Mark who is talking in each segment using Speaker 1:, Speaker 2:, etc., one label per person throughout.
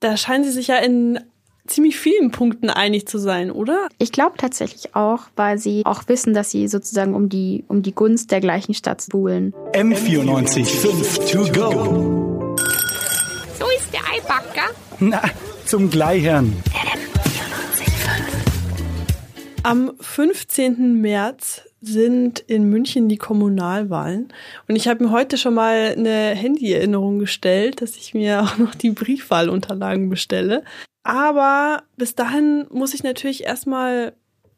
Speaker 1: Da scheinen sie sich ja in ziemlich vielen Punkten einig zu sein, oder?
Speaker 2: Ich glaube tatsächlich auch, weil sie auch wissen, dass sie sozusagen um die, um die Gunst der gleichen Stadt buhlen.
Speaker 3: M94 5 to go.
Speaker 4: So ist der Eibacker.
Speaker 3: Na, zum Gleichern.
Speaker 1: Am 15. März sind in München die Kommunalwahlen. Und ich habe mir heute schon mal eine Handy-Erinnerung gestellt, dass ich mir auch noch die Briefwahlunterlagen bestelle. Aber bis dahin muss ich natürlich erstmal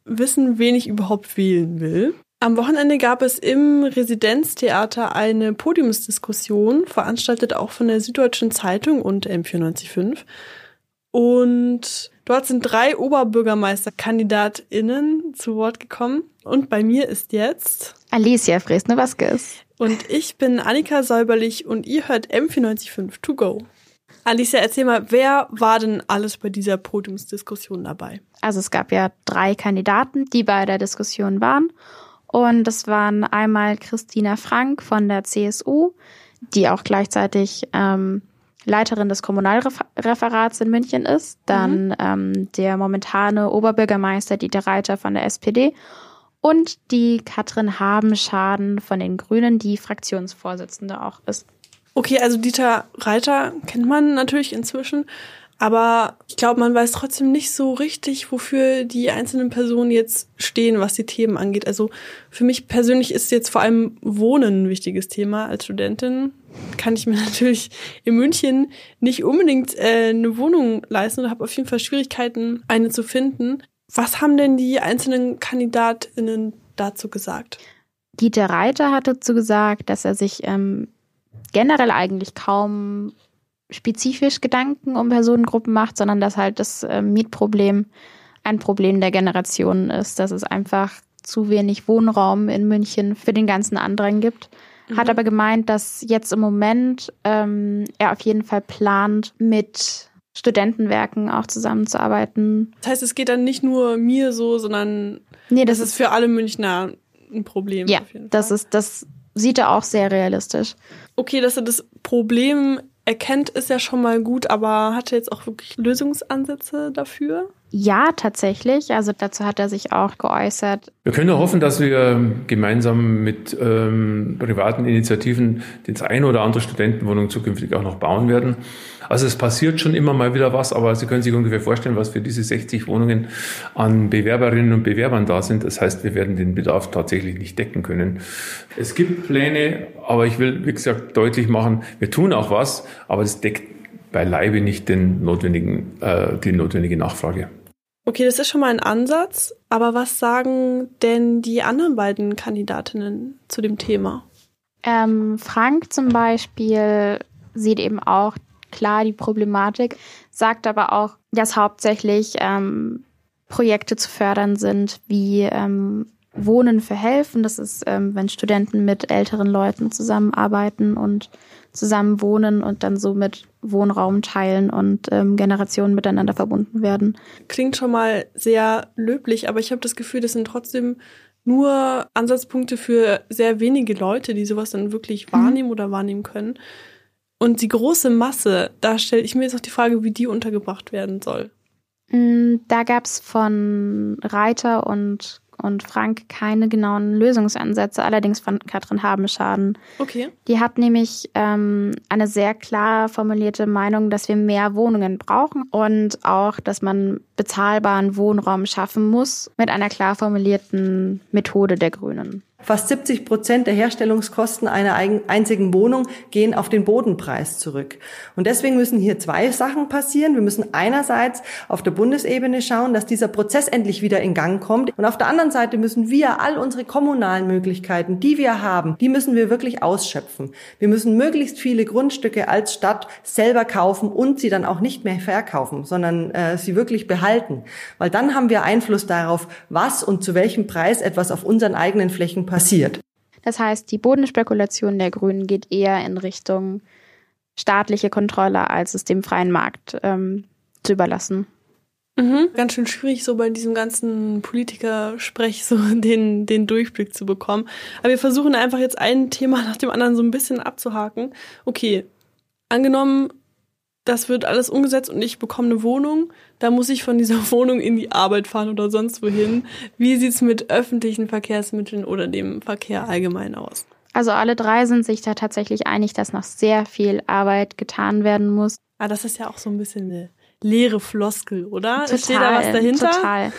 Speaker 1: wissen, wen ich überhaupt wählen will. Am Wochenende gab es im Residenztheater eine Podiumsdiskussion, veranstaltet auch von der Süddeutschen Zeitung und M945. Und dort sind drei Oberbürgermeisterkandidatinnen zu Wort gekommen. Und bei mir ist jetzt
Speaker 2: Alicia Fresne-Vasquez.
Speaker 1: Und ich bin Annika Säuberlich und ihr hört M945 to go. Alicia, erzähl mal, wer war denn alles bei dieser Podiumsdiskussion dabei?
Speaker 2: Also es gab ja drei Kandidaten, die bei der Diskussion waren. Und das waren einmal Christina Frank von der CSU, die auch gleichzeitig ähm, Leiterin des Kommunalreferats in München ist. Dann mhm. ähm, der momentane Oberbürgermeister Dieter Reiter von der SPD und die Katrin Habenschaden von den Grünen, die Fraktionsvorsitzende auch ist.
Speaker 1: Okay, also Dieter Reiter kennt man natürlich inzwischen, aber ich glaube, man weiß trotzdem nicht so richtig, wofür die einzelnen Personen jetzt stehen, was die Themen angeht. Also für mich persönlich ist jetzt vor allem Wohnen ein wichtiges Thema. Als Studentin kann ich mir natürlich in München nicht unbedingt äh, eine Wohnung leisten oder habe auf jeden Fall Schwierigkeiten, eine zu finden. Was haben denn die einzelnen KandidatInnen dazu gesagt?
Speaker 2: Dieter Reiter hat dazu gesagt, dass er sich ähm, generell eigentlich kaum spezifisch Gedanken um Personengruppen macht, sondern dass halt das äh, Mietproblem ein Problem der Generationen ist, dass es einfach zu wenig Wohnraum in München für den ganzen Andrang gibt. Mhm. Hat aber gemeint, dass jetzt im Moment ähm, er auf jeden Fall plant, mit Studentenwerken auch zusammenzuarbeiten.
Speaker 1: Das heißt, es geht dann nicht nur mir so, sondern nee, das, das ist für alle Münchner ein Problem.
Speaker 2: Ja, das ist das sieht er auch sehr realistisch.
Speaker 1: Okay, dass er das Problem erkennt, ist ja schon mal gut, aber hat er jetzt auch wirklich Lösungsansätze dafür?
Speaker 2: Ja, tatsächlich. Also dazu hat er sich auch geäußert.
Speaker 5: Wir können nur hoffen, dass wir gemeinsam mit ähm, privaten Initiativen das eine oder andere Studentenwohnung zukünftig auch noch bauen werden. Also es passiert schon immer mal wieder was, aber Sie können sich ungefähr vorstellen, was für diese 60 Wohnungen an Bewerberinnen und Bewerbern da sind. Das heißt, wir werden den Bedarf tatsächlich nicht decken können. Es gibt Pläne, aber ich will, wie gesagt, deutlich machen, wir tun auch was, aber es deckt beileibe nicht den notwendigen, äh, die notwendige Nachfrage.
Speaker 1: Okay, das ist schon mal ein Ansatz, aber was sagen denn die anderen beiden Kandidatinnen zu dem Thema?
Speaker 2: Ähm, Frank zum Beispiel sieht eben auch klar die Problematik, sagt aber auch, dass hauptsächlich ähm, Projekte zu fördern sind, wie ähm, Wohnen für Helfen. Das ist, ähm, wenn Studenten mit älteren Leuten zusammenarbeiten und zusammen wohnen und dann so mit Wohnraum teilen und ähm, Generationen miteinander verbunden werden.
Speaker 1: Klingt schon mal sehr löblich, aber ich habe das Gefühl, das sind trotzdem nur Ansatzpunkte für sehr wenige Leute, die sowas dann wirklich mhm. wahrnehmen oder wahrnehmen können. Und die große Masse, da stelle ich mir jetzt auch die Frage, wie die untergebracht werden soll.
Speaker 2: Mm, da gab es von Reiter und und Frank keine genauen Lösungsansätze, allerdings von Katrin Habenschaden.
Speaker 1: Okay.
Speaker 2: Die hat nämlich ähm, eine sehr klar formulierte Meinung, dass wir mehr Wohnungen brauchen und auch, dass man bezahlbaren Wohnraum schaffen muss mit einer klar formulierten Methode der Grünen.
Speaker 6: Fast 70 Prozent der Herstellungskosten einer einzigen Wohnung gehen auf den Bodenpreis zurück. Und deswegen müssen hier zwei Sachen passieren. Wir müssen einerseits auf der Bundesebene schauen, dass dieser Prozess endlich wieder in Gang kommt. Und auf der anderen Seite müssen wir all unsere kommunalen Möglichkeiten, die wir haben, die müssen wir wirklich ausschöpfen. Wir müssen möglichst viele Grundstücke als Stadt selber kaufen und sie dann auch nicht mehr verkaufen, sondern äh, sie wirklich behalten. Weil dann haben wir Einfluss darauf, was und zu welchem Preis etwas auf unseren eigenen Flächen passiert.
Speaker 2: Das heißt, die Bodenspekulation der Grünen geht eher in Richtung staatliche Kontrolle, als es dem freien Markt ähm, zu überlassen.
Speaker 1: Mhm. Ganz schön schwierig, so bei diesem ganzen Politikersprech so den, den Durchblick zu bekommen. Aber wir versuchen einfach jetzt ein Thema nach dem anderen so ein bisschen abzuhaken. Okay, angenommen, das wird alles umgesetzt und ich bekomme eine Wohnung, da muss ich von dieser Wohnung in die Arbeit fahren oder sonst wohin. Wie sieht's mit öffentlichen Verkehrsmitteln oder dem Verkehr allgemein aus?
Speaker 2: Also alle drei sind sich da tatsächlich einig, dass noch sehr viel Arbeit getan werden muss.
Speaker 1: Ah, das ist ja auch so ein bisschen eine leere Floskel, oder?
Speaker 2: Total,
Speaker 1: Steht da was dahinter?
Speaker 2: Total.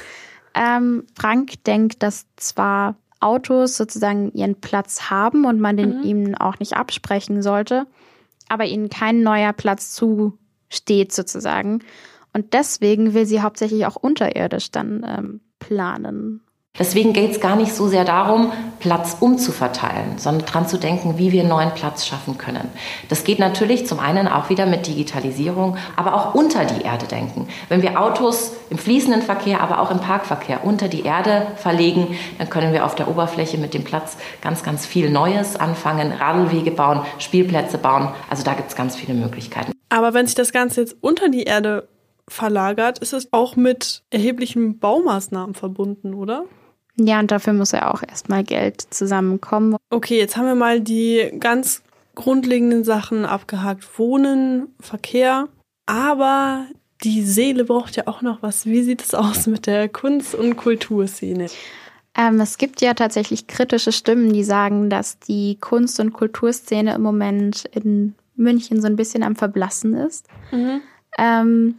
Speaker 2: Ähm, Frank denkt, dass zwar Autos sozusagen ihren Platz haben und man den
Speaker 1: Mhm.
Speaker 2: ihnen auch nicht absprechen sollte, aber ihnen kein neuer Platz zusteht sozusagen. Und deswegen will sie hauptsächlich auch unterirdisch dann ähm, planen.
Speaker 7: Deswegen geht es gar nicht so sehr darum, Platz umzuverteilen, sondern dran zu denken, wie wir neuen Platz schaffen können. Das geht natürlich zum einen auch wieder mit Digitalisierung, aber auch unter die Erde denken. Wenn wir Autos im fließenden Verkehr, aber auch im Parkverkehr unter die Erde verlegen, dann können wir auf der Oberfläche mit dem Platz ganz, ganz viel Neues anfangen, Radlwege bauen, Spielplätze bauen. Also da gibt es ganz viele Möglichkeiten.
Speaker 1: Aber wenn sich das Ganze jetzt unter die Erde verlagert, ist es auch mit erheblichen Baumaßnahmen verbunden, oder?
Speaker 2: Ja, und dafür muss ja auch erstmal Geld zusammenkommen.
Speaker 1: Okay, jetzt haben wir mal die ganz grundlegenden Sachen abgehakt. Wohnen, Verkehr. Aber die Seele braucht ja auch noch was. Wie sieht es aus mit der Kunst- und Kulturszene?
Speaker 2: Ähm, es gibt ja tatsächlich kritische Stimmen, die sagen, dass die Kunst- und Kulturszene im Moment in München so ein bisschen am Verblassen ist. Ähm,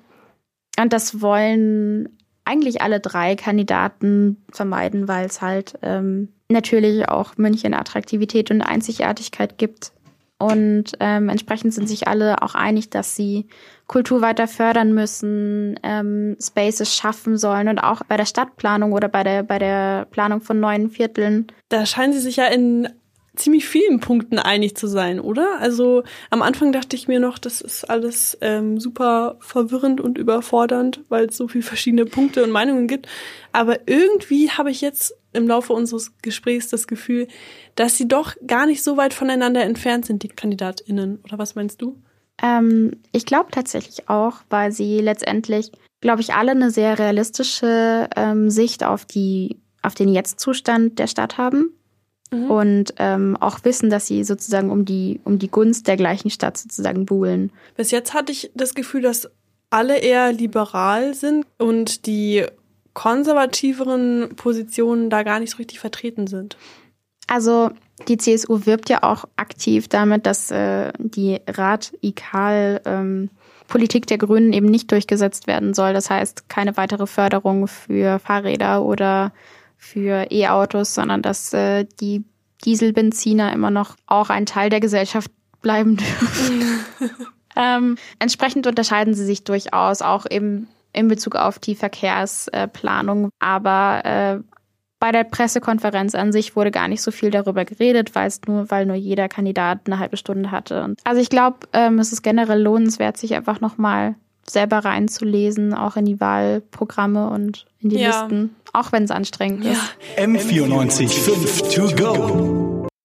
Speaker 2: und das wollen eigentlich alle drei Kandidaten vermeiden, weil es halt ähm, natürlich auch München Attraktivität und Einzigartigkeit gibt. Und ähm, entsprechend sind sich alle auch einig, dass sie Kultur weiter fördern müssen, ähm, Spaces schaffen sollen und auch bei der Stadtplanung oder bei der, bei der Planung von neuen Vierteln.
Speaker 1: Da scheinen sie sich ja in ziemlich vielen Punkten einig zu sein, oder? Also am Anfang dachte ich mir noch, das ist alles ähm, super verwirrend und überfordernd, weil es so viele verschiedene Punkte und Meinungen gibt. Aber irgendwie habe ich jetzt im Laufe unseres Gesprächs das Gefühl, dass sie doch gar nicht so weit voneinander entfernt sind, die KandidatInnen. Oder was meinst du?
Speaker 2: Ähm, ich glaube tatsächlich auch, weil sie letztendlich, glaube ich, alle eine sehr realistische ähm, Sicht auf die, auf den Jetzt-Zustand der Stadt haben. Und ähm, auch wissen, dass sie sozusagen um die, um die Gunst der gleichen Stadt sozusagen buhlen.
Speaker 1: Bis jetzt hatte ich das Gefühl, dass alle eher liberal sind und die konservativeren Positionen da gar nicht so richtig vertreten sind.
Speaker 2: Also die CSU wirbt ja auch aktiv damit, dass äh, die radikal ähm, Politik der Grünen eben nicht durchgesetzt werden soll. Das heißt, keine weitere Förderung für Fahrräder oder für E-Autos, sondern dass äh, die Dieselbenziner immer noch auch ein Teil der Gesellschaft bleiben dürfen. ähm, entsprechend unterscheiden sie sich durchaus auch eben in Bezug auf die Verkehrsplanung. Aber äh, bei der Pressekonferenz an sich wurde gar nicht so viel darüber geredet, weil es nur, weil nur jeder Kandidat eine halbe Stunde hatte. Und also ich glaube, ähm, es ist generell lohnenswert, sich einfach nochmal selber reinzulesen, auch in die Wahlprogramme und in die
Speaker 1: Ja.
Speaker 2: Listen, auch wenn es anstrengend ist.
Speaker 3: M94 5 to go.